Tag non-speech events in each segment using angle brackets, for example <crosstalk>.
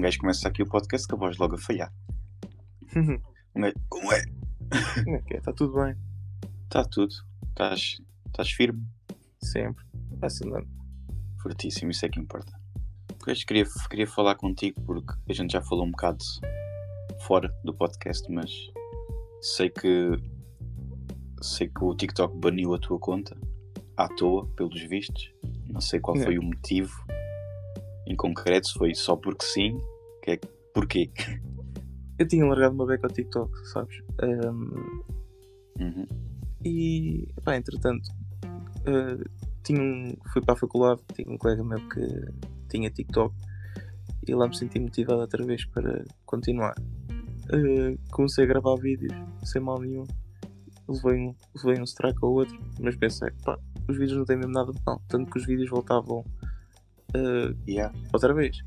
Um gajo começa aqui o podcast com a voz logo a falhar. <laughs> Um gajo, como é? Como é que é? Está tudo bem? Está tudo. Estás estás firme, Sempre. Vai-se andando. fortíssimo, isso é que importa. Pois queria, queria falar contigo porque a gente já falou um bocado fora do podcast, mas sei que sei que o TikTok baniu a tua conta à toa, pelos vistos. Não sei qual foi o motivo em concreto, se foi só porque sim. Que é, porquê? Eu tinha largado uma beca ao TikTok, sabes? Ahm, Uhum. e, pá, entretanto, ah, tinha um, fui para a faculdade, tinha um colega meu que tinha TikTok e lá me senti motivado outra vez para continuar. Ah, comecei a gravar vídeos sem mal nenhum. Levei um, levei um strike ao outro, mas pensei, pá, os vídeos não têm mesmo nada de mal. Tanto que os vídeos voltavam ah, Yeah. outra vez.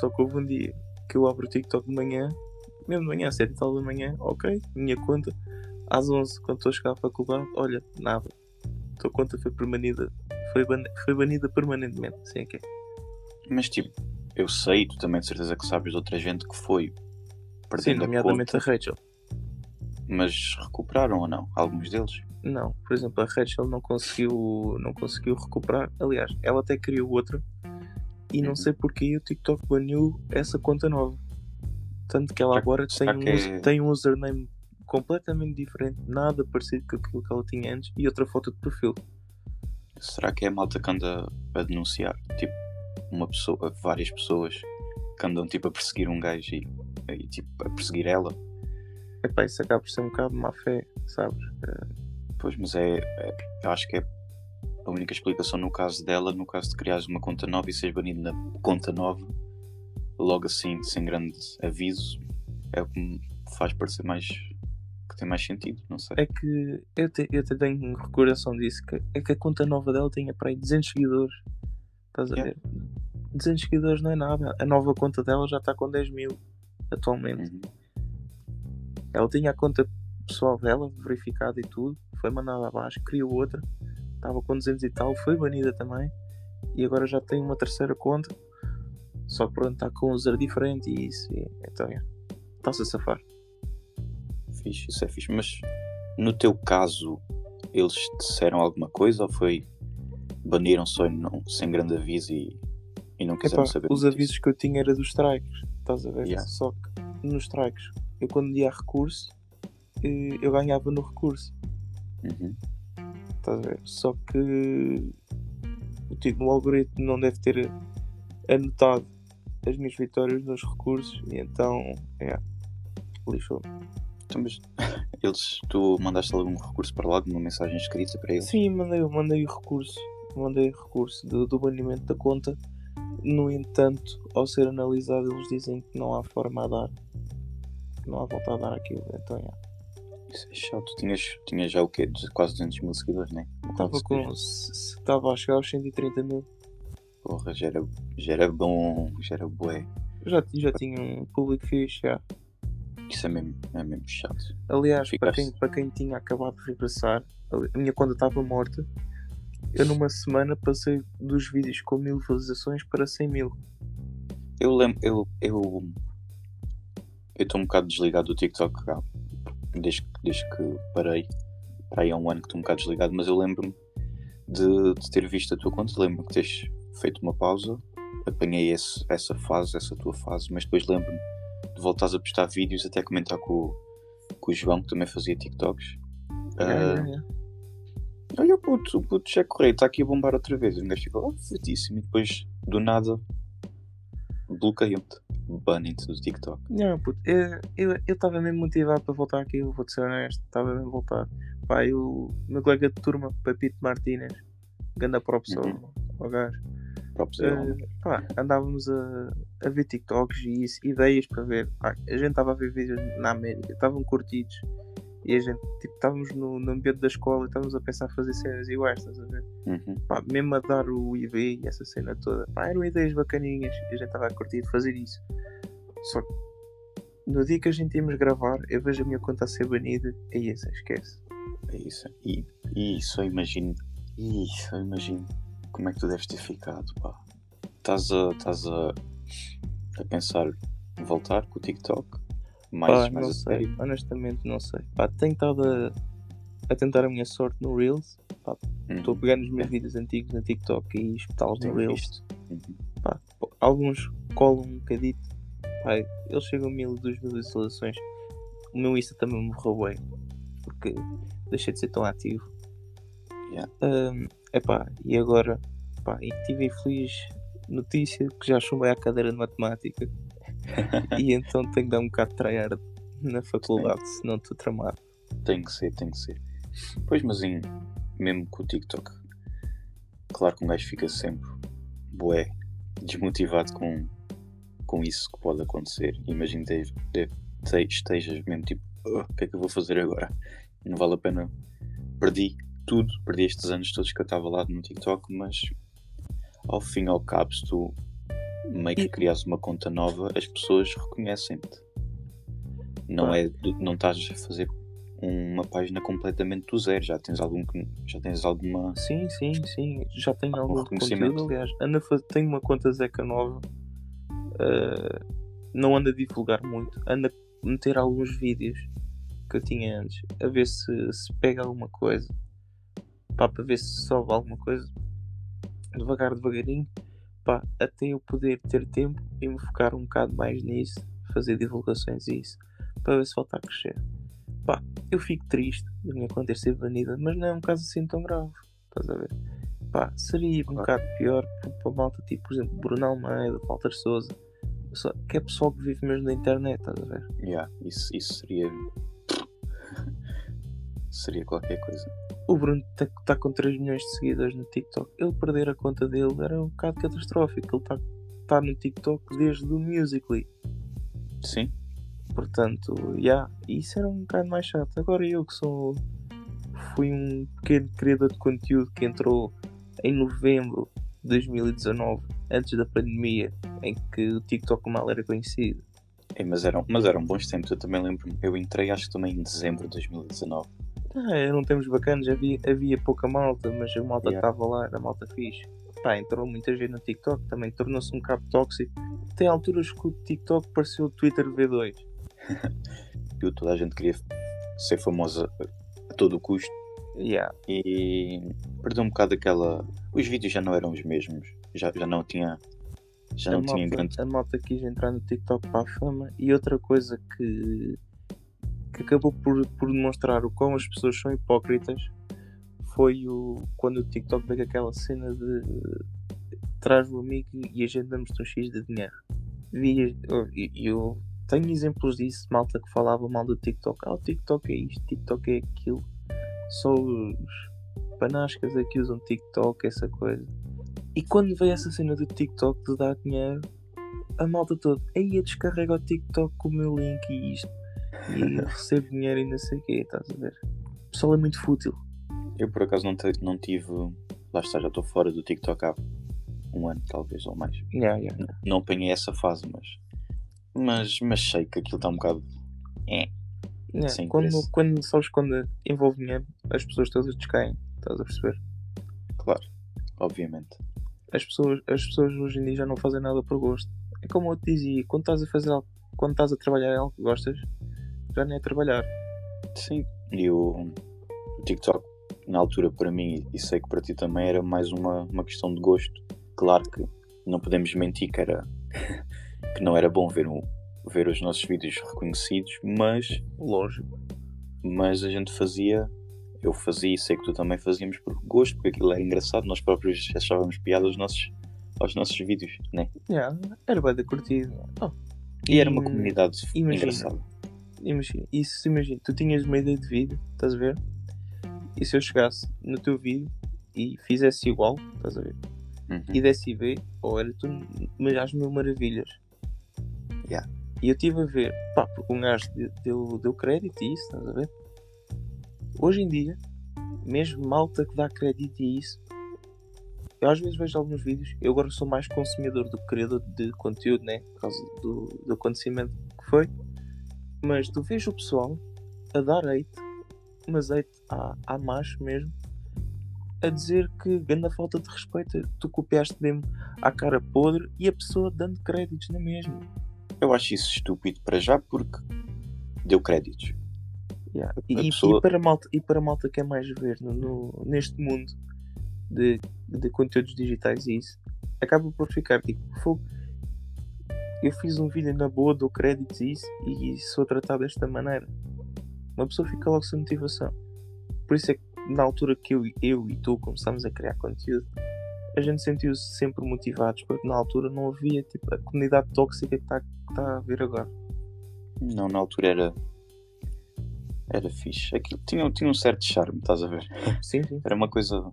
Só que houve um dia que eu abro o TikTok de manhã, mesmo de manhã, às 7 e tal da manhã, ok, minha conta, às 11, quando estou a chegar à faculdade, olha, nada. A tua conta foi permanida, foi, ban foi banida permanentemente, assim é que é. Mas tipo, eu sei, tu também de certeza que sabes de outra gente que foi Sim, perdendo a nomeadamente conta, a Rachel. mas recuperaram ou não? Alguns deles? Não, por exemplo, a Rachel não conseguiu, não conseguiu recuperar. Aliás, ela até criou outra e não Uhum. sei porque o TikTok baniu essa conta nova. Tanto que ela agora tem será um, é- user- tem um username completamente diferente, nada parecido com aquilo que ela tinha antes e outra foto de perfil. Será que é a malta que anda a denunciar? Tipo, uma pessoa, várias pessoas que andam tipo a perseguir um gajo e, e, tipo a perseguir ela? Epá, isso acaba por ser um bocado má fé, sabes? Eh, Pois, mas é, é- eu acho que é a única explicação no caso dela, no caso de criares uma conta nova e seres banido na conta nova, logo assim, sem grande aviso, é o que me faz parecer mais que tem mais sentido, não sei. É que eu, te, eu até tenho recordação disso, que é que a conta nova dela tinha para aí 200 seguidores. Estás a Yeah. ver? 200 seguidores não é nada. A nova conta dela já está com 10 mil atualmente. Uhum. Ela tinha a conta pessoal dela, verificada e tudo, foi mandada abaixo, criou outra, estava com 200 e tal, foi banida também, e agora já tem uma terceira conta, só que pronto, está com um user diferente e isso, e, então é, está-se a safar. Fixe, isso é fixe. Mas no teu caso, eles disseram alguma coisa ou foi baniram só não, sem grande aviso e, e não quiseram Epá, saber? os avisos que eu tinha era dos strikes, estás a ver? Yeah. Só que nos strikes, eu quando ia a recurso, eh, eu ganhava no recurso. Uhum. Estás a ver? Só que o tipo, o algoritmo não deve ter anotado as minhas vitórias nos recursos e então é lixou. Então, mas <laughs> eles, tu mandaste algum recurso para lá, uma mensagem escrita para eles? Sim, mandei, mandei o recurso. Mandei o recurso do, do banimento da conta. No entanto, ao ser analisado, eles dizem que não há forma a dar. Não há volta a dar aquilo. Então, é. É chato. Tu tinhas, tinhas já o quê? Quase 200 mil seguidores, né? Estava com. Estava a chegar aos 130 mil. Porra, já era, já era bom, já era bué. Já, já tinha um público fixe. Já. Isso é mesmo, é mesmo chato. Aliás, para Ficaste- quem, para quem tinha acabado de regressar, a minha conta estava morta. Eu numa semana passei dos vídeos com mil visualizações para 100 mil. Eu lembro, eu eu estou um bocado desligado do TikTok desde, que- desde que parei. Para aí há um ano que estou um bocado desligado, mas eu lembro-me de, de ter visto a tua conta, lembro-me que teres feito uma pausa, apanhei esse, essa fase, essa tua fase, mas depois lembro-me de voltares a postar vídeos, até comentar com, o- com o João, que também fazia TikToks. É. Olha o puto, o puto já correio, está aqui a bombar outra vez. Um gajo fica, oh, fortíssimo. E depois, do nada, bloqueiam-te. Banem-te do TikTok. Não, puto, eu estava mesmo motivado para voltar aqui, eu vou-te ser honesto, estava mesmo a voltar. Pá, eu, meu colega de turma, Pepito Martínez, ganda props Uhum. ao gajo. Eh, pá, andávamos a, a ver TikToks e isso, ideias para ver. Pá, a gente estava a ver vídeos na América, estavam curtidos. E a gente, tipo, estávamos no, no ambiente da escola e estávamos a pensar em fazer cenas iguais, estás a ver? Uhum. Pá, mesmo a dar o IV e essa cena toda. Pá, eram ideias bacaninhas e a gente estava a curtir de fazer isso. Só que no dia que a gente íamos gravar, eu vejo a minha conta a ser banida e essa, esquece. É isso. E, e isso eu imagino. E isso eu imagino. Como é que tu deves ter ficado, pá. Estás a. Estás a. a pensar voltar com o TikTok? Mais, Pá, mais não a sei, sério? honestamente não sei. Pá, tenho estado a, a tentar a minha sorte no Reels. Estou a pegar nos meus vídeos antigos no TikTok e espetá-los no Reels. Uhum. Pá, alguns colam um bocadito. Pá, eles chegam a mil, duas mil visualizações. O meu Insta também me morreu bem. Porque deixei de ser tão ativo. Yeah. Ahm, epá, e agora pá, e tive a infeliz notícia que já chumbei à cadeira de matemática. <laughs> e então tenho que dar um bocado de tryhard na faculdade, senão estou tramado. Tem que ser, tem que ser. Pois, mas em, mesmo com o TikTok, claro que um gajo fica sempre bué, desmotivado com, com isso que pode acontecer. Imagino que de- de- estejas mesmo tipo, "Ah, o que é que eu vou fazer agora? Não vale a pena. Perdi tudo, perdi estes anos todos que eu estava lá no TikTok, mas ao fim e ao cabo, se tu meio que crias uma conta nova, as pessoas reconhecem-te. Não é não estás a fazer uma página completamente do zero, já tens algum já tens alguma Sim, sim, sim. Já tenho algum reconhecimento. conteúdo. Aliás, anda tenho uma conta Zeca nova. ah, não anda a divulgar muito. Anda a meter alguns vídeos que eu tinha antes. A ver se, se pega alguma coisa. Pá, para ver se sobe alguma coisa. Devagar, devagarinho. Pá, até eu poder ter tempo e me focar um bocado mais nisso. Fazer divulgações e isso. Para ver se volta a crescer. Pá, eu fico triste da minha conta ter sido banida, mas não é um caso assim tão grave. Estás a ver? Pá, seria um bocado pior para, malta tipo, por exemplo, Bruno Almeida, Walter Souza, que é pessoal que vive mesmo na internet, estás a ver? Yeah, isso, isso seria. <laughs> seria qualquer coisa. O Bruno está com 3 milhões de seguidores no TikTok. Ele perder a conta dele era um bocado catastrófico. Ele está tá no TikTok desde o Musical.ly. Sim, Portanto, já, isso era um bocado mais chato. Agora eu que sou. Fui um pequeno criador de conteúdo que entrou em novembro de 2019, antes da pandemia, em que o TikTok mal era conhecido. É, mas, eram, mas eram bons tempos, eu também lembro-me. Eu entrei acho que também em dezembro de 2019. Ah, eram tempos bacanas, havia, havia pouca malta, mas a malta que Yeah. estava lá era malta fixe. Pá, entrou muita gente no TikTok, também tornou-se um bocado tóxico. Tem alturas que o TikTok pareceu o Twitter V2. <laughs> E toda a gente queria ser famosa a todo o custo. Yeah. E perdeu um bocado aquela. Os vídeos já não eram os mesmos. Já, já não tinha. Já a, não tinha malta, grande. a malta quis entrar no TikTok para a fama e outra coisa que, que acabou por, por demonstrar o quão as pessoas são hipócritas foi o, quando o TikTok veio aquela cena de traz o amigo e a gente damos-te um X de dinheiro. Vi, eu, eu tenho exemplos disso, malta que falava mal do TikTok. Ah, o TikTok é isto, TikTok é aquilo. Só os panascas aqui usam TikTok, essa coisa. E quando veio essa cena do TikTok de dar dinheiro, a malta toda, aí eu descarrego o TikTok com o meu link e isto. E recebo dinheiro e não sei o quê, estás a ver? O pessoal é muito fútil. Eu por acaso não, não tive. Lá está, já estou fora do TikTok há um ano, talvez, ou mais. Yeah, yeah. Não apanhei essa fase, mas. Mas, mas sei que aquilo está um bocado. É. Yeah, Sem quando, preço. quando, sabes quando envolve dinheiro, as pessoas todas descaem, estás a perceber? Claro, obviamente. As pessoas, as pessoas hoje em dia já não fazem nada por gosto. É como eu te dizia, quando estás a fazer algo, quando estás a trabalhar em algo que gostas, já nem é trabalhar. Sim. E o, o TikTok, na altura, para mim, e sei que para ti também, era mais uma, uma questão de gosto. Claro que não podemos mentir que, era, <laughs> que não era bom ver, um, ver os nossos vídeos reconhecidos, mas, Lógico. mas a gente fazia. Eu fazia e sei que tu também fazíamos por gosto, porque aquilo era engraçado, nós próprios achávamos piada aos nossos, aos nossos vídeos, né? Yeah, era bem da curtida. Oh, E era uma comunidade imagina. engraçada. Imagina, isso imagina, tu tinhas uma ideia de vídeo, estás a ver? E se eu chegasse no teu vídeo e fizesse igual, estás a ver? Uhum. E desse ver, ou era tu, mas às mil maravilhas. Yeah. E eu estive a ver, pá, porque um gajo de- deu, deu crédito a isso, estás a ver? Hoje em dia, mesmo malta que dá crédito a isso, eu às vezes vejo alguns vídeos, eu agora sou mais consumidor do que criador de conteúdo, né? Por causa do, do acontecimento que foi. Mas tu vês o pessoal a dar hate, mas hate à, à macho mesmo, a dizer que grande falta de respeito, tu copiaste mesmo à cara podre e a pessoa dando créditos na mesma. Eu acho isso estúpido para já porque deu créditos. Yeah. E, pessoa- e para a malta, e para malta que é mais ver no, no- neste mundo de, de conteúdos digitais e isso, acaba por ficar tipo, fogo. Eu fiz um vídeo na boa, dou créditos e isso, e sou tratado desta maneira. Uma pessoa fica logo sem motivação. Por isso é que na altura que eu, eu e tu começámos a criar conteúdo, a gente sentiu-se sempre motivados, porque na altura não havia tipo, a comunidade tóxica que está tá a haver agora. Não, na altura era. Era fixe. Aquilo tinha, tinha um certo charme, estás a ver? Sim, sim. Era uma coisa.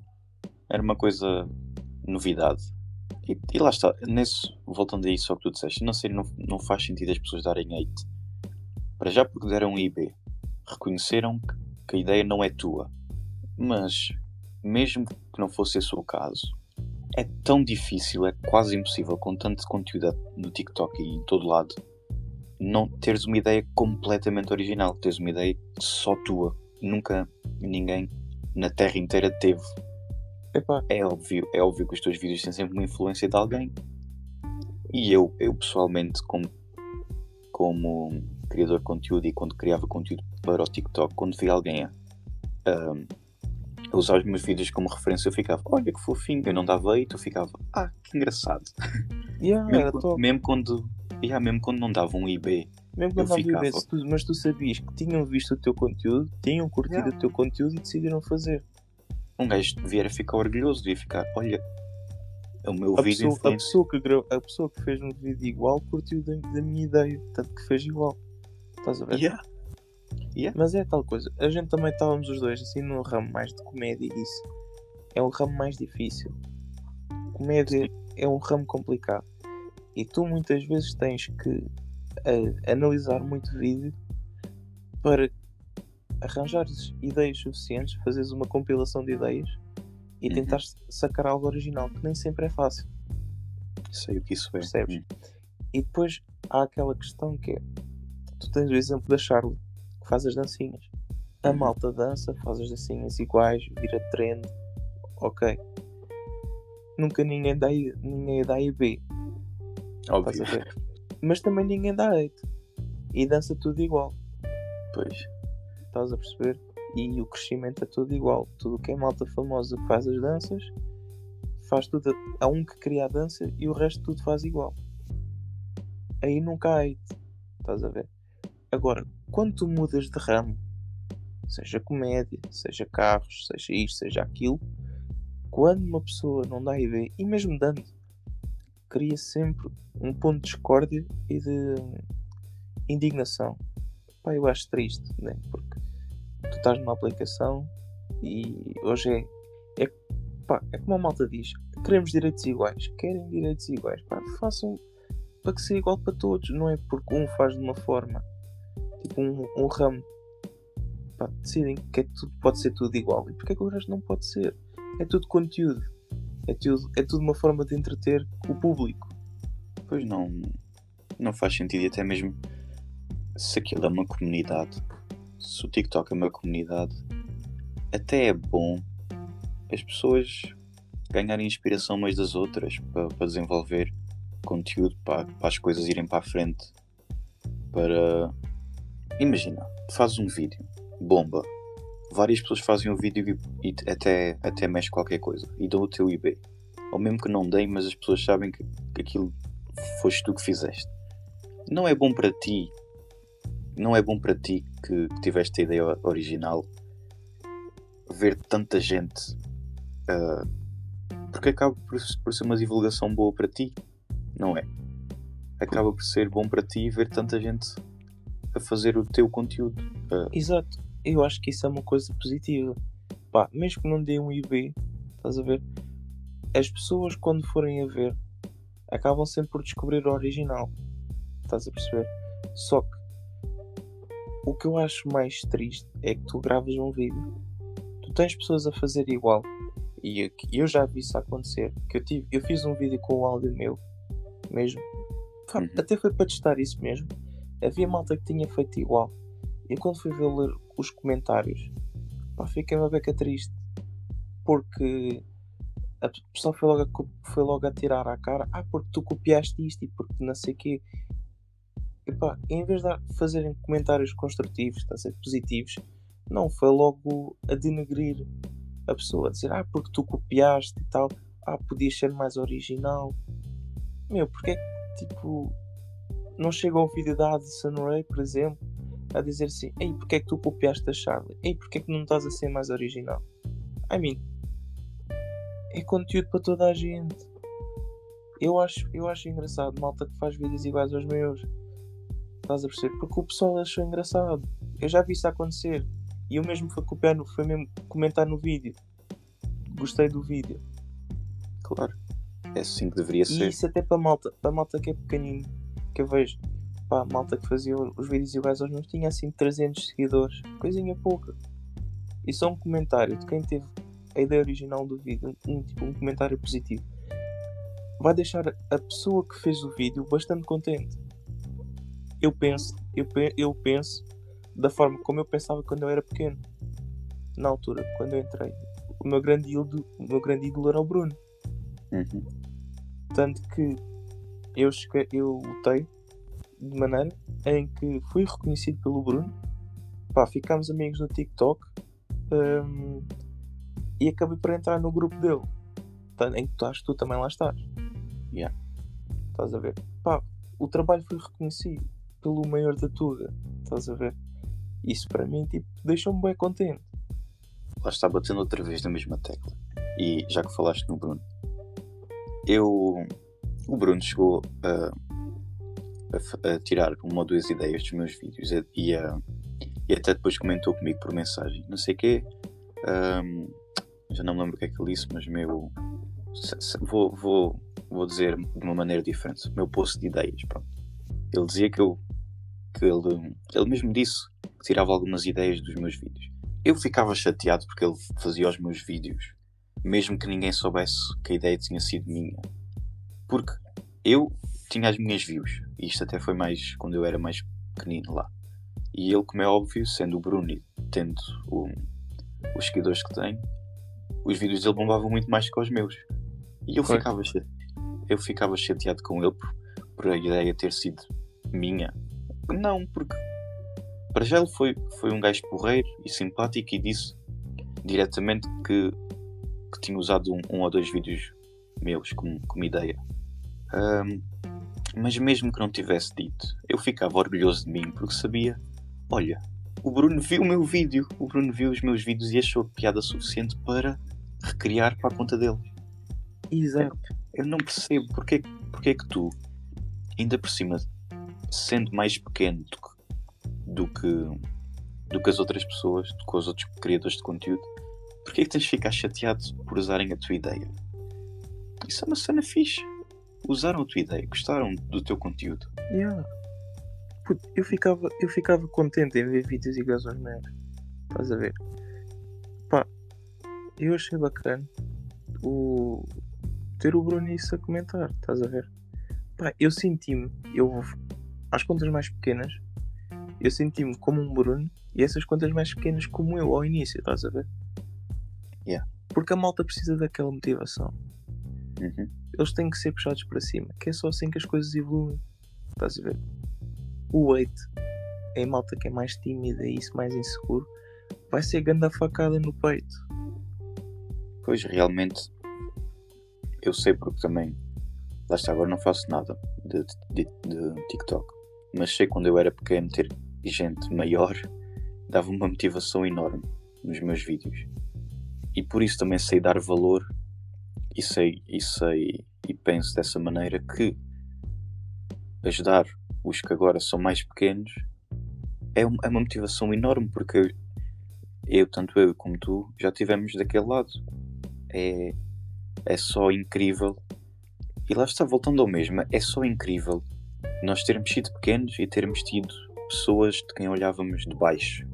Era uma coisa. novidade. E, e lá está, nesse, voltando a isso ao que tu disseste, não sei, não, não faz sentido as pessoas darem hate. Para já porque deram um IB. Reconheceram que, que a ideia não é tua. Mas, mesmo que não fosse esse o caso, é tão difícil, é quase impossível, com tanto conteúdo no TikTok e em todo lado, não teres uma ideia completamente original, teres uma ideia só tua. Nunca ninguém na Terra inteira teve. Epá, É óbvio, é óbvio que os teus vídeos têm sempre uma influência de alguém. E eu, eu pessoalmente, como, como criador de conteúdo e quando criava conteúdo para o TikTok, quando vi alguém a, usar os meus vídeos como referência, eu ficava, olha que fofinho, eu não dava hate, eu ficava, ah, que engraçado. <laughs> yeah, Mesmo, era quando- top. mesmo quando, yeah, mesmo quando não dava um IB, Mesmo quando não ficava. tudo, mas tu sabias que tinham visto o teu conteúdo, tinham curtido Yeah. o teu conteúdo e decidiram fazer. Um gajo vier a ficar orgulhoso, devia ficar, olha, é o meu A vídeo pessoa, a, pessoa que a pessoa que fez um vídeo igual curtiu da, da minha ideia, tanto que fez igual. Estás a ver? Yeah. Mas é tal coisa. A gente também estávamos os dois assim num ramo mais de comédia e isso. É um ramo mais difícil. Comédia é um ramo complicado. E tu muitas vezes tens que eh, analisar muito vídeo para arranjares ideias suficientes, fazeres uma compilação de ideias e Uhum. tentar sacar algo original, que nem sempre é fácil. Sei o que isso é. Percebes? Hum. E depois há aquela questão que é: tu tens o exemplo da Charlotte, que faz as dancinhas. A Uhum. malta dança, faz as dancinhas iguais, vira trend, ok. Nunca ninguém dá, ninguém dá IB, Óbvio. Mas também ninguém dá hate. E dança tudo igual, Pois. Estás a perceber? E o crescimento é tudo igual. Tudo que é malta famosa que faz as danças, faz tudo. Há um que cria a dança e o resto tudo faz igual. Aí nunca há hate, estás a ver? Agora, quando tu mudas de ramo, seja comédia, seja carros, seja isto, seja aquilo, quando uma pessoa não dá IB, e mesmo dando, cria sempre um ponto de discórdia e de indignação. Pá, eu acho triste, né? Porque tu estás numa aplicação e hoje é, é, pá, é como a malta diz: queremos direitos iguais, querem direitos iguais, pá, façam para que seja igual para todos, não é porque um faz de uma forma, tipo um, um ramo, pá, decidem que é tudo, pode ser tudo igual, e porque é que o resto não pode ser? É tudo conteúdo, é tudo, é tudo uma forma de entreter o público. Pois não, não faz sentido e até mesmo se aquilo é uma comunidade, se o TikTok é uma comunidade, até é bom as pessoas ganharem inspiração umas das outras para, para desenvolver conteúdo, para, para as coisas irem para a frente. Para imagina, fazes um vídeo, bomba, várias pessoas fazem um vídeo e, e até, até mexe qualquer coisa e dão o teu IB. Ou mesmo que não deem, mas as pessoas sabem que, que aquilo foste tu que fizeste. Não é bom para ti. Não é bom para ti que, tiveste a ideia original ver tanta gente. ah, porque acaba por, por ser uma divulgação boa para ti, não é? Acaba por ser bom para ti ver tanta gente a fazer o teu conteúdo. Ah, Exato, eu acho que isso é uma coisa positiva. Pá, mesmo que não dê um IB, estás a ver? As pessoas, quando forem a ver, acabam sempre por descobrir o original. Estás a perceber? Só que o que eu acho mais triste é que tu gravas um vídeo, tu tens pessoas a fazer igual. E eu já vi isso acontecer. Que eu, tive, eu fiz um vídeo com o áudio meu, mesmo. Uhum. Até foi para testar isso mesmo. Havia malta que tinha feito igual. E quando fui ver ler os comentários, pá, fiquei uma beca triste. porque a pessoa foi logo, a, foi logo a tirar à cara, ah, porque tu copiaste isto e porque não sei o quê. Epá, em vez de fazerem comentários construtivos, está a ser positivos, não, foi logo a denegrir a pessoa, a dizer, ah, porque tu copiaste e tal, ah, podias ser mais original. Meu, porque é que, tipo, não chega ao vídeo da Addison Ray, por exemplo, a dizer assim, ei, porque é que tu copiaste a Charlie? Ei, porque é que não estás a ser mais original? I mean, é conteúdo para toda a gente. Eu acho, eu acho engraçado, malta que faz vídeos iguais aos meus. Estás a perceber? Porque o pessoal achou engraçado. Eu já vi isso acontecer. E eu mesmo fui copiar, no, foi mesmo comentar no vídeo. Gostei do vídeo. Claro. É assim que deveria e ser. E isso até para malta, para malta que é pequenino, que eu vejo, pá, malta que fazia os vídeos iguais aos meus, tinha assim 300 seguidores, coisinha pouca. E só um comentário de quem teve a ideia original do vídeo, um, tipo, um comentário positivo, vai deixar a pessoa que fez o vídeo bastante contente. Eu penso, eu, eu penso da forma como eu pensava quando eu era pequeno. Na altura, quando eu entrei. O meu grande ídolo, o meu grande ídolo era o Bruno. Uhum. Tanto que eu, eu lutei de maneira em que fui reconhecido pelo Bruno. Pá, ficámos amigos no TikTok um, e acabei por entrar no grupo dele. Em que tu estás, tu também lá estás. Yeah. Estás a ver? Pá, o trabalho foi reconhecido pelo maior da Tuga. Estás a ver? Isso para mim tipo, deixou-me bem contente. Lá está batendo outra vez na mesma tecla. E já que falaste no Bruno, eu. O Bruno chegou a, a, a tirar uma ou duas ideias dos meus vídeos e, a, e até depois comentou comigo por mensagem. Não sei o quê. Um, já não me lembro o que é que ele disse, mas meu. Vou, vou, vou dizer de uma maneira diferente. Meu post de ideias, pronto. Ele dizia que eu. Que ele, ele mesmo disse que tirava algumas ideias dos meus vídeos. Eu ficava chateado porque ele fazia os meus vídeos, mesmo que ninguém soubesse que a ideia tinha sido minha. Porque eu tinha as minhas views, e isto até foi mais quando eu era mais pequenino lá. E ele, como é óbvio, sendo o Bruno e tendo o, os seguidores que tem, os vídeos dele bombavam muito mais que os meus. E eu, ficava, eu ficava chateado com ele por, por a ideia ter sido minha. Não, porque para já ele foi, foi um gajo porreiro e simpático e disse diretamente que, que tinha usado um, um ou dois vídeos meus como, como ideia. Um, mas mesmo que não tivesse dito, eu ficava orgulhoso de mim porque sabia, olha, o Bruno viu o meu vídeo, o Bruno viu os meus vídeos e achou piada suficiente para recriar para a conta dele. Exato. Eu, eu não percebo porque, porque é que tu, ainda por cima, sendo mais pequeno do que do que, do que as outras pessoas, do que os outros criadores de conteúdo, porque é que tens de ficar chateado por usarem a tua ideia? Isso é uma cena fixe. Usaram a tua ideia, gostaram do teu conteúdo. Yeah. Puto, eu, ficava, eu ficava contente em ver vídeos iguais aos meus. Estás a ver? Pá, eu achei bacana o ter o Bruno isso a comentar, estás a ver? Pá, eu senti-me, eu às contas mais pequenas, eu senti-me como um Bruno e essas contas mais pequenas como eu ao início, estás a ver? Yeah. Porque a malta precisa daquela motivação. Uhum. Eles têm que ser puxados para cima, que é só assim que as coisas evoluem. Estás a ver? O weight em malta que é mais tímida e isso mais inseguro vai ser ganda facada no peito. Pois realmente eu sei porque também lá está, agora não faço nada de, de, de TikTok. Mas sei quando eu era pequeno ter gente maior <laughs> dava uma motivação enorme nos meus vídeos. E por isso também sei dar valor e sei, e sei e penso dessa maneira que ajudar os que agora são mais pequenos é, é uma motivação enorme porque eu, tanto eu como tu, já tivemos daquele lado. É, é só incrível. E lá está, voltando ao mesmo, é só incrível nós termos sido pequenos e termos tido pessoas de quem olhávamos de baixo.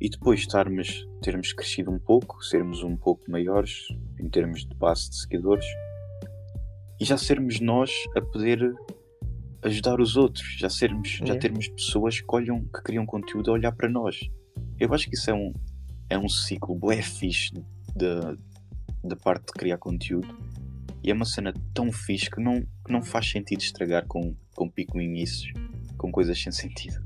E depois estarmos, termos crescido um pouco, sermos um pouco maiores em termos de base de seguidores e já sermos nós a poder ajudar os outros, já sermos, é. já termos pessoas que olham, que criam conteúdo a olhar para nós. Eu acho que isso é um, é um ciclo bué fixe de, da parte de criar conteúdo e é uma cena tão fixe que não, não faz sentido estragar com, com pico com coisas sem sentido.